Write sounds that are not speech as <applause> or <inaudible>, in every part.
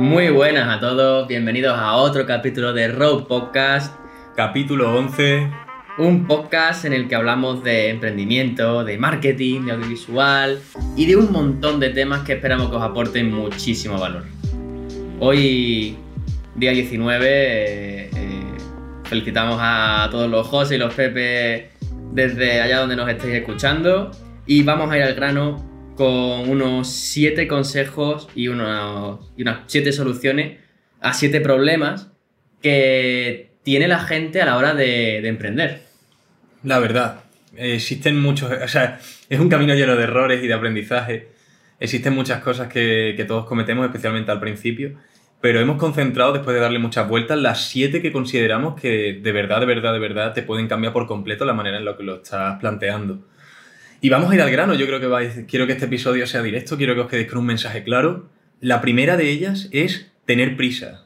Muy buenas a todos, bienvenidos a otro capítulo de Road Podcast, Capítulo 11. un podcast en el que hablamos de emprendimiento, de marketing, de audiovisual y de un montón de temas que esperamos que os aporten muchísimo valor. Hoy, día 19, eh, eh, felicitamos a todos los José y los Pepe desde allá donde nos estéis escuchando y vamos a ir al grano con unos 7 consejos y, unos- y unas 7 soluciones a 7 problemas que tiene la gente a la hora de, de emprender. La verdad, existen muchos, o sea, es un camino lleno de errores y de aprendizaje. Existen muchas cosas que, que todos cometemos, especialmente al principio, pero hemos concentrado, después de darle muchas vueltas, las siete que consideramos que de verdad, de verdad, de verdad te pueden cambiar por completo la manera en la que lo estás planteando. Y vamos a ir al grano, yo creo que vais- quiero que este episodio sea directo, quiero que os quedéis con un mensaje claro. La primera de ellas es tener prisa.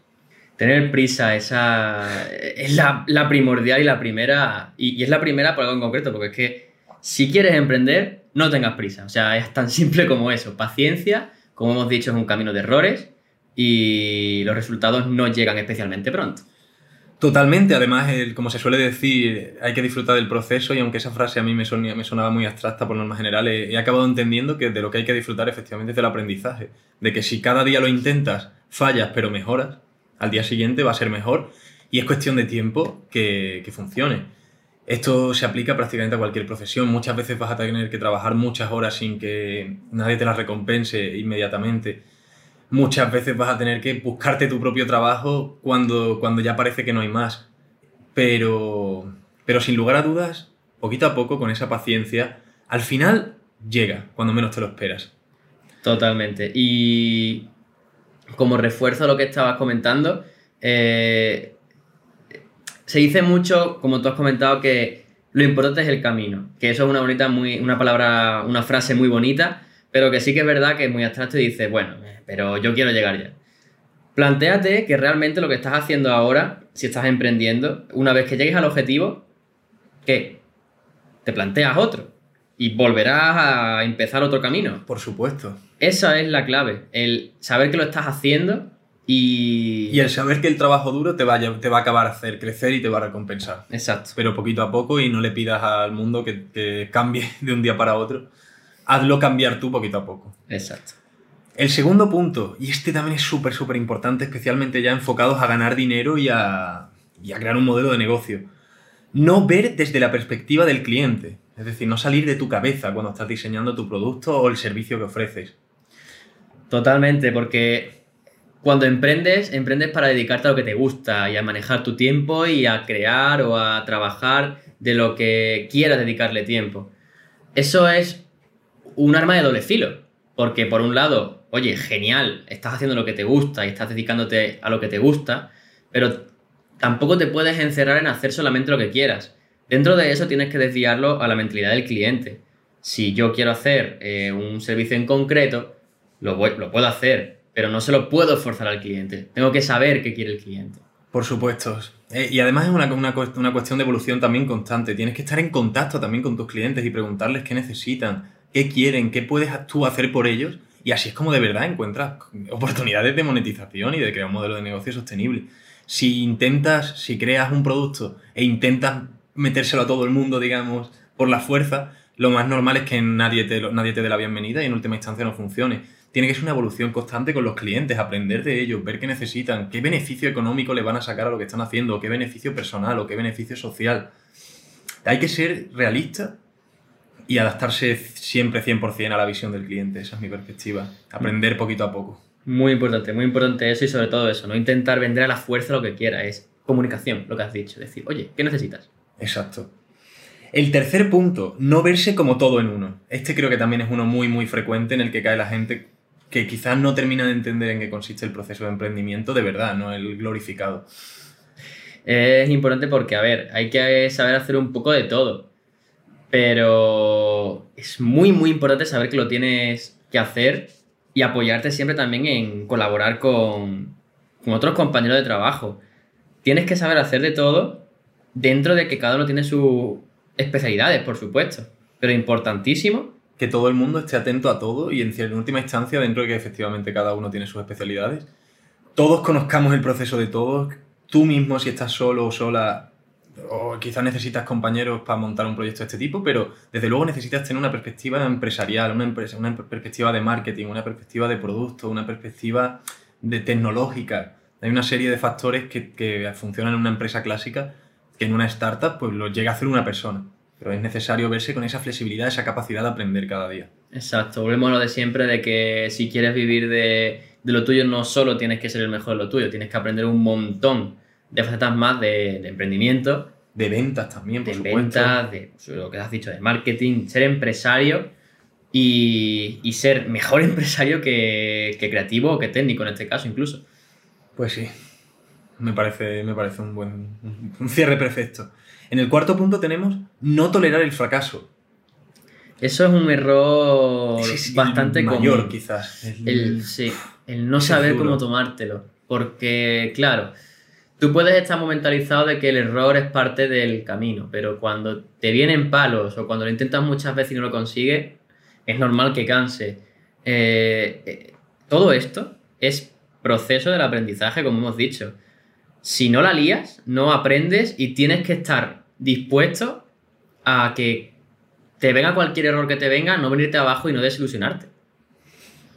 Tener prisa, esa es la, primordial y la primera, y, y es la primera por algo en concreto, porque es que si quieres emprender, no tengas prisa. O sea, es tan simple como eso. Paciencia, como hemos dicho, es un camino de errores y los resultados no llegan especialmente pronto. Totalmente, además, como se suele decir, hay que disfrutar del proceso y aunque esa frase a mí me, sonaba muy abstracta por normas generales, he acabado entendiendo que de lo que hay que disfrutar efectivamente es del aprendizaje, de que si cada día lo intentas, fallas pero mejoras, al día siguiente va a ser mejor y es cuestión de tiempo que, que funcione. Esto se aplica prácticamente a cualquier profesión, muchas veces vas a tener que trabajar muchas horas sin que nadie te las recompense inmediatamente muchas veces vas a tener que buscarte tu propio trabajo cuando, cuando ya parece que no hay más. Pero, pero sin lugar a dudas, poquito a poco, con esa paciencia, al final llega, cuando menos te lo esperas. Totalmente. Y como refuerzo a lo que estabas comentando, eh, se dice mucho, como tú has comentado, que lo importante es el camino. Que eso es una bonita, muy, una palabra, una frase muy bonita, pero que sí que es verdad que es muy abstracto y dices, bueno, pero yo quiero llegar ya. Plantéate que realmente lo que estás haciendo ahora, si estás emprendiendo, una vez que llegues al objetivo, ¿qué? Te planteas otro y volverás a empezar otro camino. Por supuesto. Esa es la clave, el saber que lo estás haciendo y... Y el saber que el trabajo duro te va, a, te va a acabar a hacer crecer y te va a recompensar. Exacto. Pero poquito a poco y no le pidas al mundo que, que cambie de un día para otro. Hazlo cambiar tú poquito a poco. Exacto. El segundo punto, y este también es súper, súper importante, especialmente ya enfocados a ganar dinero y a, y a crear un modelo de negocio. No ver desde la perspectiva del cliente, es decir, no salir de tu cabeza cuando estás diseñando tu producto o el servicio que ofreces. Totalmente, porque cuando emprendes, emprendes para dedicarte a lo que te gusta y a manejar tu tiempo y a crear o a trabajar de lo que quieras dedicarle tiempo. Eso es un arma de doble filo, porque por un lado, oye, genial, estás haciendo lo que te gusta y estás dedicándote a lo que te gusta, pero tampoco te puedes encerrar en hacer solamente lo que quieras. Dentro de eso tienes que desviarlo a la mentalidad del cliente. Si yo quiero hacer eh, un servicio en concreto, lo, voy- lo puedo hacer, pero no se lo puedo forzar al cliente. Tengo que saber qué quiere el cliente. Por supuesto. Eh, y además es una, una, una cuestión de evolución también constante. Tienes que estar en contacto también con tus clientes y preguntarles qué necesitan, qué quieren, qué puedes tú hacer por ellos. Y así es como de verdad encuentras oportunidades de monetización y de crear un modelo de negocio sostenible. Si intentas, si creas un producto e intentas metérselo a todo el mundo, digamos, por la fuerza, lo más normal es que nadie te, nadie te dé la bienvenida y en última instancia no funcione. Tiene que ser una evolución constante con los clientes, aprender de ellos, ver qué necesitan, qué beneficio económico le van a sacar a lo que están haciendo, qué beneficio personal o qué beneficio social. Hay que ser realista y adaptarse siempre 100% a la visión del cliente, esa es mi perspectiva. Aprender poquito a poco. Muy importante, muy importante eso y sobre todo eso, no intentar vender a la fuerza lo que quiera, es comunicación, lo que has dicho, decir, oye, ¿qué necesitas? Exacto. El tercer punto, no verse como todo en uno. Este creo que también es uno muy, muy frecuente en el que cae la gente que quizás no termina de entender en qué consiste el proceso de emprendimiento de verdad, no el glorificado. Es importante porque, a ver, hay que saber hacer un poco de todo. Pero es muy, muy importante saber que lo tienes que hacer y apoyarte siempre también en colaborar con, con otros compañeros de trabajo. Tienes que saber hacer de todo dentro de que cada uno tiene sus especialidades, por supuesto. Pero importantísimo Que todo el mundo esté atento a todo y en última instancia, dentro de que efectivamente cada uno tiene sus especialidades, todos conozcamos el proceso de todos. Tú mismo, si estás solo o sola, o quizás necesitas compañeros para montar un proyecto de este tipo, pero desde luego necesitas tener una perspectiva empresarial, una, perspectiva de marketing, una perspectiva de producto, una perspectiva de tecnológica. Hay una serie de factores que, que funcionan en una empresa clásica que en una startup pues lo llega a hacer una persona. Pero es necesario verse con esa flexibilidad, esa capacidad de aprender cada día. Exacto, volvemos a lo de siempre de que si quieres vivir de, de lo tuyo no solo tienes que ser el mejor de lo tuyo, tienes que aprender un montón de facetas más de, de emprendimiento. De ventas también, por de supuesto. ventas, de pues, lo que has dicho, de marketing, ser empresario y, y ser mejor <laughs> empresario que, que creativo o que técnico en este caso incluso. Pues sí, me parece, me parece un buen un cierre perfecto. En el cuarto punto tenemos no tolerar el fracaso. Eso es un error es el bastante mayor, común. quizás. El- El, sí, el no saber duro. cómo tomártelo. Porque, claro, tú puedes estar muy mentalizado de que el error es parte del camino, pero cuando te vienen palos o cuando lo intentas muchas veces y no lo consigues, es normal que canse. Eh, eh, todo esto es proceso del aprendizaje, como hemos dicho. Si no la lías, no aprendes y tienes que estar dispuesto a que te venga cualquier error que te venga, no venirte abajo y no desilusionarte.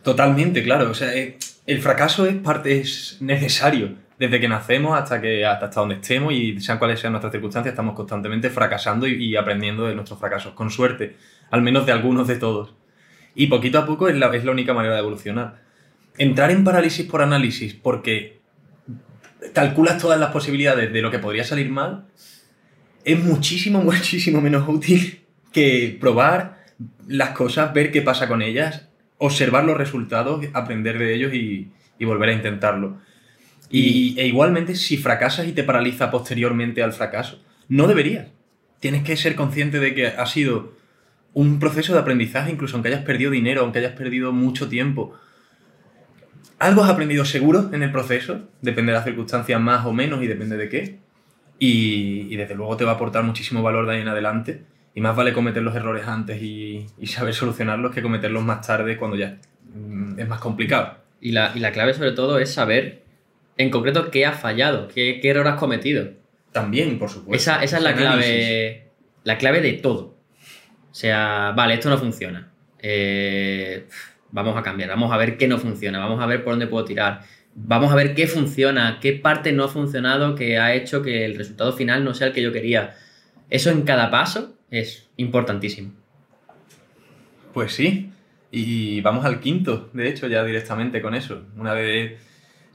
Totalmente, claro. O sea, eh, el fracaso es parte, es necesario. Desde que nacemos hasta que hasta, hasta donde estemos y sean cuales sean nuestras circunstancias, estamos constantemente fracasando y, y aprendiendo de nuestros fracasos. Con suerte, al menos de algunos de todos. Y poquito a poco es la, es la única manera de evolucionar. Entrar en parálisis por análisis porque calculas todas las posibilidades de lo que podría salir mal es muchísimo, <laughs> muchísimo menos útil que probar las cosas, ver qué pasa con ellas, observar los resultados, aprender de ellos y, y volver a intentarlo. Y, e igualmente, si fracasas y te paraliza posteriormente al fracaso, no deberías. Tienes que ser consciente de que ha sido un proceso de aprendizaje, incluso aunque hayas perdido dinero, aunque hayas perdido mucho tiempo. Algo has aprendido seguro en el proceso, depende de las circunstancias más o menos y depende de qué. Y, y desde luego te va a aportar muchísimo valor de ahí en adelante. Y más vale cometer los errores antes y, y saber solucionarlos que cometerlos más tarde cuando ya mm, es más complicado. Y la, y la clave sobre todo es saber en concreto qué has fallado, qué, qué error has cometido. También, por supuesto. esa, esa es la clave, la clave de todo. O sea, vale, esto no funciona. Eh, vamos a cambiar, vamos a ver qué no funciona, vamos a ver por dónde puedo tirar. Vamos a ver qué funciona, qué parte no ha funcionado que ha hecho que el resultado final no sea el que yo quería. Eso en cada paso es importantísimo. Pues sí. Y vamos al quinto, de hecho, ya directamente con eso. Una vez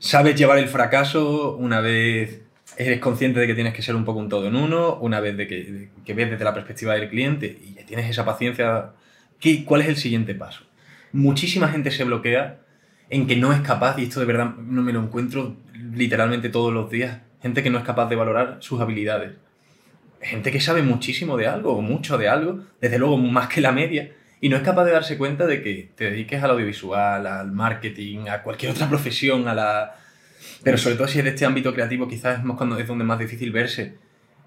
sabes llevar el fracaso, una vez eres consciente de que tienes que ser un poco un todo en uno, una vez de que, que ves desde la perspectiva del cliente y tienes esa paciencia, ¿qué, ¿cuál es el siguiente paso? Muchísima gente se bloquea en que no es capaz, y esto de verdad no me lo encuentro literalmente todos los días, gente que no es capaz de valorar sus habilidades. Gente que sabe muchísimo de algo, o mucho de algo, desde luego más que la media, y no es capaz de darse cuenta de que te dediques al audiovisual, al marketing, a cualquier otra profesión, a la... Pero sobre todo si es de este ámbito creativo, quizás es, más cuando, es donde es más difícil verse.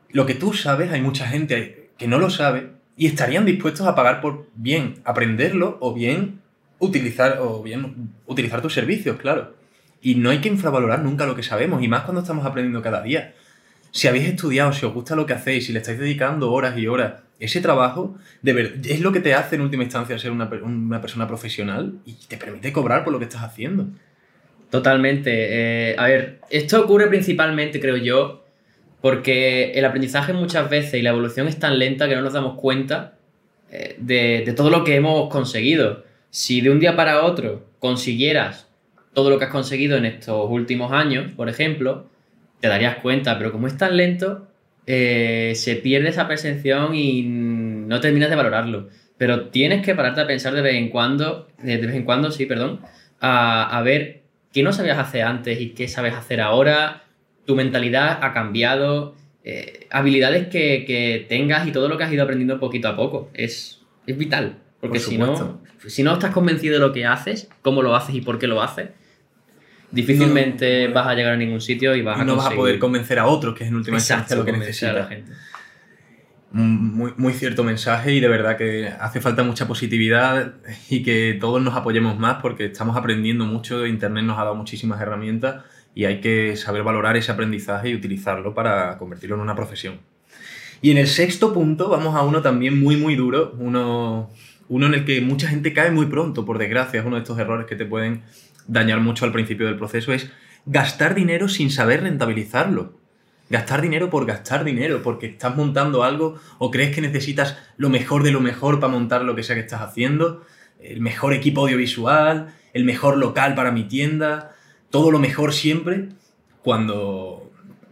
Lo que tú sabes, hay mucha gente que no lo sabe y estarían dispuestos a pagar por bien aprenderlo o bien utilizar, o bien utilizar tus servicios, claro. Y no hay que infravalorar nunca lo que sabemos, y más cuando estamos aprendiendo cada día. Si habéis estudiado, si os gusta lo que hacéis, si le estáis dedicando horas y horas, ese trabajo de ver, es lo que te hace en última instancia ser una, per- una persona profesional y te permite cobrar por lo que estás haciendo. Totalmente. Eh, a ver, esto ocurre principalmente, creo yo, porque el aprendizaje muchas veces y la evolución es tan lenta que no nos damos cuenta eh, de todo lo que hemos conseguido. Si de un día para otro consiguieras todo lo que has conseguido en estos últimos años, por ejemplo, te darías cuenta, pero como es tan lento, eh, se pierde esa percepción y no terminas de valorarlo. Pero tienes que pararte a pensar de vez en cuando, de vez en cuando, sí, perdón, a, a ver qué no sabías hacer antes y qué sabes hacer ahora, tu mentalidad ha cambiado, eh, habilidades que, que tengas y todo lo que has ido aprendiendo poquito a poco. Es, es vital. Porque Por si no, si no estás convencido de lo que haces, cómo lo haces y por qué lo haces, difícilmente No, vas a llegar a ningún sitio y vas Y a no vas a poder convencer a otros, que es en última instancia lo que convencer a la gente. Muy, muy cierto mensaje y de verdad que hace falta mucha positividad y que todos nos apoyemos más porque estamos aprendiendo mucho, Internet nos ha dado muchísimas herramientas y hay que saber valorar ese aprendizaje y utilizarlo para convertirlo en una profesión. Y en el sexto punto vamos a uno también muy, muy duro, uno, uno en el que mucha gente cae muy pronto, por desgracia, es uno de estos errores que te pueden dañar mucho al principio del proceso, es gastar dinero sin saber rentabilizarlo. Gastar dinero por gastar dinero, porque estás montando algo o crees que necesitas lo mejor de lo mejor para montar lo que sea que estás haciendo, el mejor equipo audiovisual, el mejor local para mi tienda, todo lo mejor siempre, cuando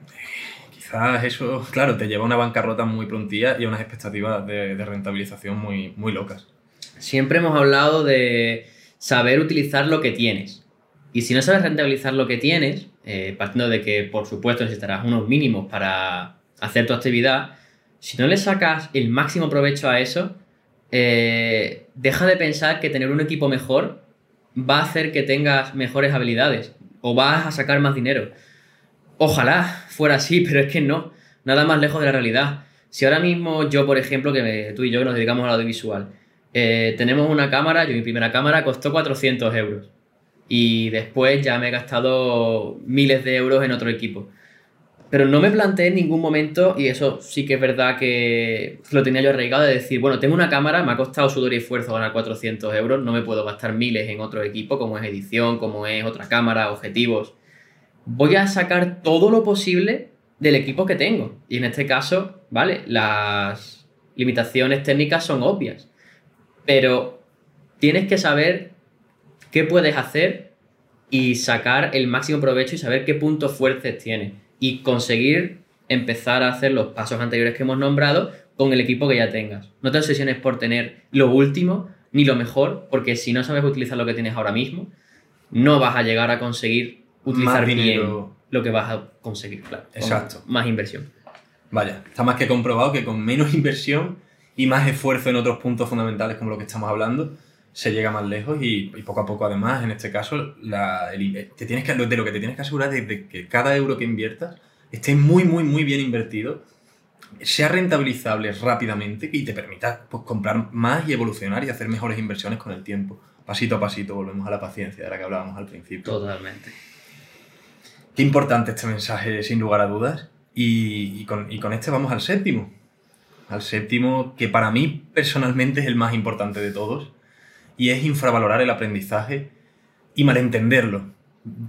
eh, quizás eso, claro, te lleva a una bancarrota muy prontilla y a unas expectativas de, rentabilización muy, muy locas. Siempre hemos hablado de saber utilizar lo que tienes. Y si no sabes rentabilizar lo que tienes, eh, partiendo de que, por supuesto, necesitarás unos mínimos para hacer tu actividad, si no le sacas el máximo provecho a eso, eh, deja de pensar que tener un equipo mejor va a hacer que tengas mejores habilidades o vas a sacar más dinero. Ojalá fuera así, <laughs> pero es que no, nada más lejos de la realidad. Si ahora mismo yo, por ejemplo, que tú y yo nos dedicamos al audiovisual, eh, tenemos una cámara, yo mi primera cámara costó 400 euros y después ya me he gastado miles de euros en otro equipo. Pero no me planteé en ningún momento, y eso sí que es verdad que lo tenía yo arraigado, de decir, bueno, tengo una cámara, me ha costado sudor y esfuerzo ganar 400 euros, no me puedo gastar miles en otro equipo, como es edición, como es otra cámara, objetivos. Voy a sacar todo lo posible del equipo que tengo. Y en este caso, vale, las limitaciones técnicas son obvias, pero tienes que saber qué puedes hacer y sacar el máximo provecho y saber qué puntos fuertes tienes y conseguir empezar a hacer los pasos anteriores que hemos nombrado con el equipo que ya tengas. No te obsesiones por tener lo último ni lo mejor, porque si no sabes utilizar lo que tienes ahora mismo, no vas a llegar a conseguir utilizar bien lo que vas a conseguir, claro. Exacto. Más inversión. Vaya, está más que comprobado que con menos <laughs> inversión y más esfuerzo en otros puntos fundamentales como lo que estamos hablando, se llega más lejos y, poco a poco además, en este caso, la, te tienes que, de lo que te tienes que asegurar es de que cada euro que inviertas esté muy, muy, muy bien invertido, sea rentabilizable rápidamente y te permita pues, comprar más y evolucionar y hacer mejores inversiones con el tiempo. Pasito a pasito, volvemos a la paciencia de la que hablábamos al principio. Totalmente. Qué importante este mensaje, sin lugar a dudas. Y, y, con, y con este vamos al séptimo. Al séptimo, que para mí personalmente es el más importante de todos y es infravalorar el aprendizaje y malentenderlo.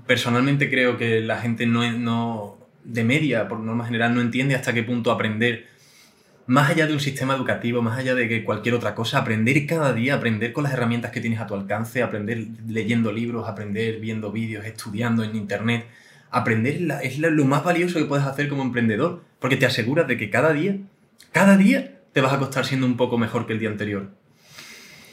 Personalmente creo que la gente no, de media, por norma general, no entiende hasta qué punto aprender, más allá de un sistema educativo, más allá de que cualquier otra cosa, aprender cada día, aprender con las herramientas que tienes a tu alcance, aprender leyendo libros, aprender viendo vídeos, estudiando en internet. Aprender es lo más valioso que puedes hacer como emprendedor, porque te aseguras de que cada día, cada día te vas a costar siendo un poco mejor que el día anterior.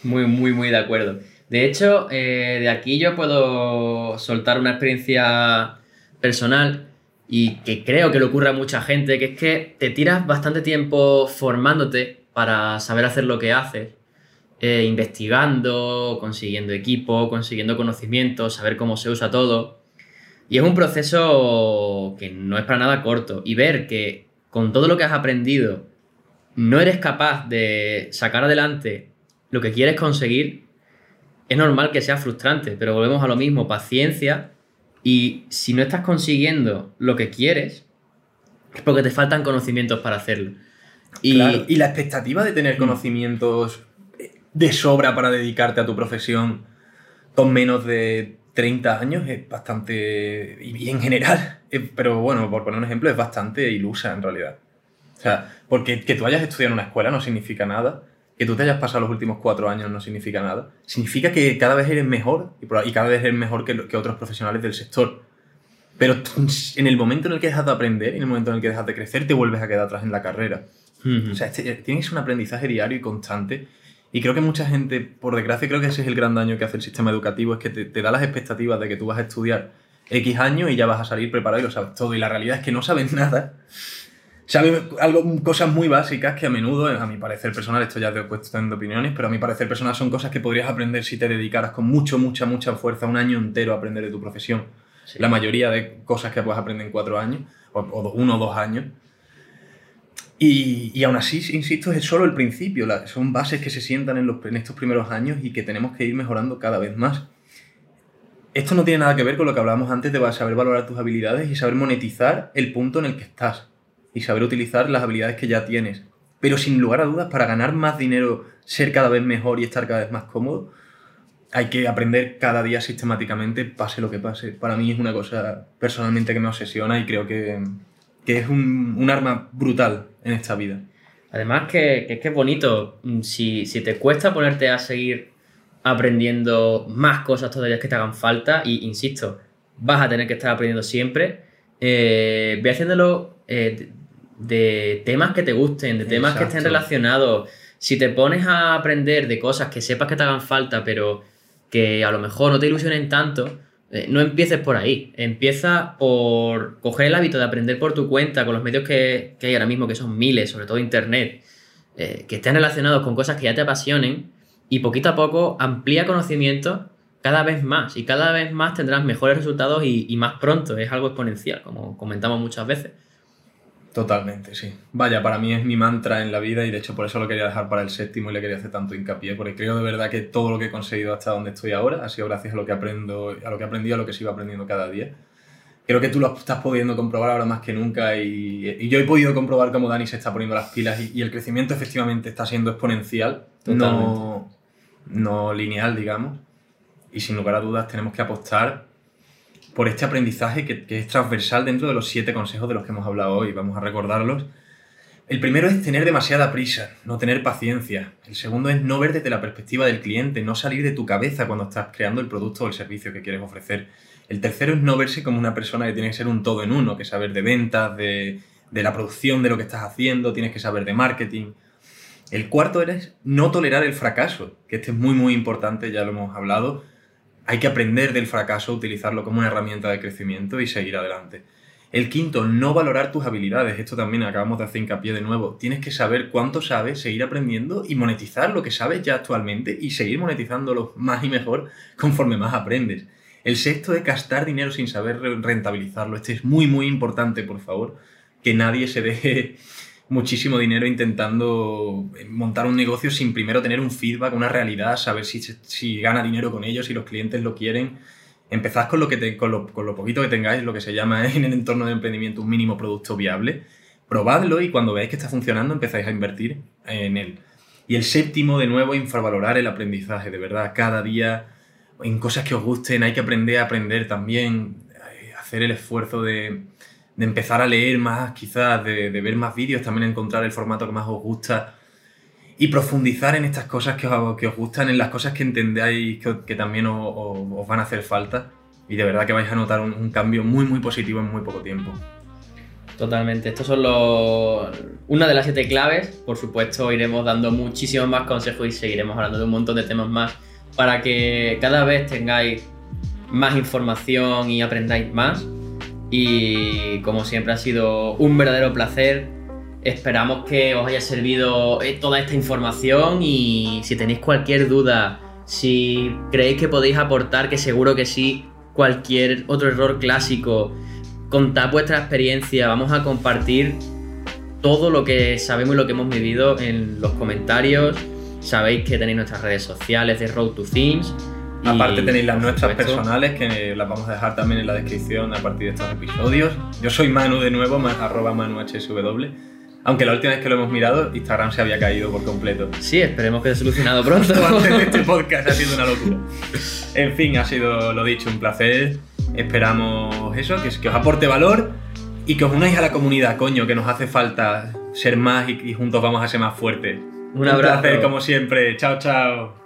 Muy, muy, muy de acuerdo. De hecho, eh, de aquí yo puedo soltar una experiencia personal y que creo que le ocurre a mucha gente, que es que te tiras bastante tiempo formándote para saber hacer lo que haces, eh, investigando, consiguiendo equipo, consiguiendo conocimiento, saber cómo se usa todo. Y es un proceso que no es para nada corto. Y ver que con todo lo que has aprendido no eres capaz de sacar adelante lo que quieres conseguir, es normal que sea frustrante, pero volvemos a lo mismo, paciencia y si no estás consiguiendo lo que quieres, es porque te faltan conocimientos para hacerlo. Y, y la expectativa de tener conocimientos de sobra para dedicarte a tu profesión con menos de 30 años es bastante, y en general, pero bueno, por poner un ejemplo, es bastante ilusa en realidad. O sea, porque que tú hayas estudiado en una escuela no significa nada que tú te hayas pasado los últimos cuatro años no significa nada. Significa que cada vez eres mejor y cada vez eres mejor que, que otros profesionales del sector. Pero en el momento en el que dejas de aprender, en el momento en el que dejas de crecer, te vuelves a quedar atrás en la carrera. O sea, este, tienes un aprendizaje diario y constante. Y creo que mucha gente, por desgracia, creo que ese es el gran daño que hace el sistema educativo, es que te, te da las expectativas de que tú vas a estudiar X años y ya vas a salir preparado y lo sabes todo. Y la realidad es que no sabes nada algo, cosas muy básicas que a menudo, a mi parecer personal, esto ya te he puesto en opiniones, pero a mi parecer personal son cosas que podrías aprender si te dedicaras con mucho, mucha, mucha fuerza un año entero a aprender de tu profesión. La mayoría de cosas que puedes aprender en cuatro años, o, uno o dos años. Y, y, aún así, insisto, es solo el principio. son bases que se sientan en, los, en estos primeros años y que tenemos que ir mejorando cada vez más. esto no tiene nada que ver con lo que hablábamos antes de saber valorar tus habilidades y saber monetizar el punto en el que estás y saber utilizar las habilidades que ya tienes. Pero sin lugar a dudas, para ganar más dinero, ser cada vez mejor y estar cada vez más cómodo, hay que aprender cada día sistemáticamente, pase lo que pase. Para mí es una cosa personalmente que me obsesiona y creo que, es un, arma brutal en esta vida. Además que, que, es bonito, mm, si, si, te cuesta ponerte a seguir aprendiendo más cosas todavía que te hagan falta, y insisto, vas a tener que estar aprendiendo siempre, eh, haciéndolo eh, de temas que te gusten, de temas que estén relacionados. Si te pones a aprender de cosas que sepas que te hagan falta, pero que a lo mejor no te ilusionen tanto, eh, no empieces por ahí. Empieza por coger el hábito de aprender por tu cuenta con los medios que, hay ahora mismo, que son miles, sobre todo internet, eh, que estén relacionados con cosas que ya te apasionen y poquito a poco amplía conocimiento cada vez más y cada vez más tendrás mejores resultados y más pronto. Es algo exponencial, como comentamos muchas veces. Totalmente, sí. Vaya, para mí es mi mantra en la vida y de hecho por eso lo quería dejar para el séptimo y le quería hacer tanto hincapié, porque creo de verdad que todo lo que he conseguido hasta donde estoy ahora ha sido gracias a lo que aprendo, a lo que aprendí, a lo que sigo aprendiendo cada día. Creo que tú lo estás pudiendo comprobar ahora más que nunca y, yo he podido comprobar cómo Dani se está poniendo las pilas y, el crecimiento efectivamente está siendo exponencial, no, no lineal, digamos. Y sin lugar a dudas tenemos que apostar por este aprendizaje que, es transversal dentro de los siete consejos de los que hemos hablado hoy. Vamos a recordarlos. El primero es tener demasiada prisa, no tener paciencia. El segundo es no ver desde la perspectiva del cliente, no salir de tu cabeza cuando estás creando el producto o el servicio que quieres ofrecer. El tercero es no verse como una persona que tiene que ser un todo en uno, que saber de ventas, de, de la producción de lo que estás haciendo, tienes que saber de marketing. El cuarto es no tolerar el fracaso, que este es muy muy importante, ya lo hemos hablado hay que aprender del fracaso, utilizarlo como una herramienta de crecimiento y seguir adelante. El quinto, no valorar tus habilidades. Esto también acabamos de hacer hincapié de nuevo. Tienes que saber cuánto sabes, seguir aprendiendo y monetizar lo que sabes ya actualmente y seguir monetizándolo más y mejor conforme más aprendes. El sexto es gastar dinero sin saber rentabilizarlo. Este es muy, muy importante, por favor. Que nadie se deje muchísimo dinero intentando montar un negocio sin primero tener un feedback, una realidad, saber si, si gana dinero con ellos, si los clientes lo quieren. Empezad con lo, que te, con, lo, con lo poquito que tengáis, lo que se llama <laughs> en el entorno de emprendimiento un mínimo producto viable. Probadlo y cuando veáis que está funcionando empezáis a invertir en él. Y el séptimo, de nuevo, infravalorar el aprendizaje, de verdad, cada día en cosas que os gusten, hay que aprender a aprender también, eh, hacer el esfuerzo de, de empezar a leer más, quizás, de, ver más vídeos, también encontrar el formato que más os gusta y profundizar en estas cosas que os, que os gustan, en las cosas que entendáis que, también os, van a hacer falta. Y de verdad que vais a notar un, cambio muy, muy positivo en muy poco tiempo. Totalmente, estos son los... una de las siete claves, por supuesto iremos dando muchísimos más consejos y seguiremos hablando de un montón de temas más para que cada vez tengáis más información y aprendáis más y como siempre ha sido un verdadero placer. Esperamos que os haya servido eh, toda esta información y si tenéis cualquier duda, si creéis que podéis aportar, que seguro que sí, cualquier otro error clásico, contad vuestra experiencia, vamos a compartir todo lo que sabemos y lo que hemos vivido en los comentarios. Sabéis que tenéis nuestras redes sociales de Road to Themes Aparte tenéis las nuestras personales que las vamos a dejar también en la descripción a partir de estos episodios. Yo soy Manu de nuevo, arroba manuhsw. Aunque la última vez que lo hemos mirado, Instagram se había caído por completo. Sí, esperemos que haya solucionado pronto. <laughs> este podcast ha sido una locura. En fin, ha sido, lo dicho, un placer. Esperamos eso, que, que os aporte valor y que os unáis a la comunidad, coño, que nos hace falta ser más y, juntos vamos a ser más fuertes. Un, un abrazo. placer, como siempre. Chao, chao.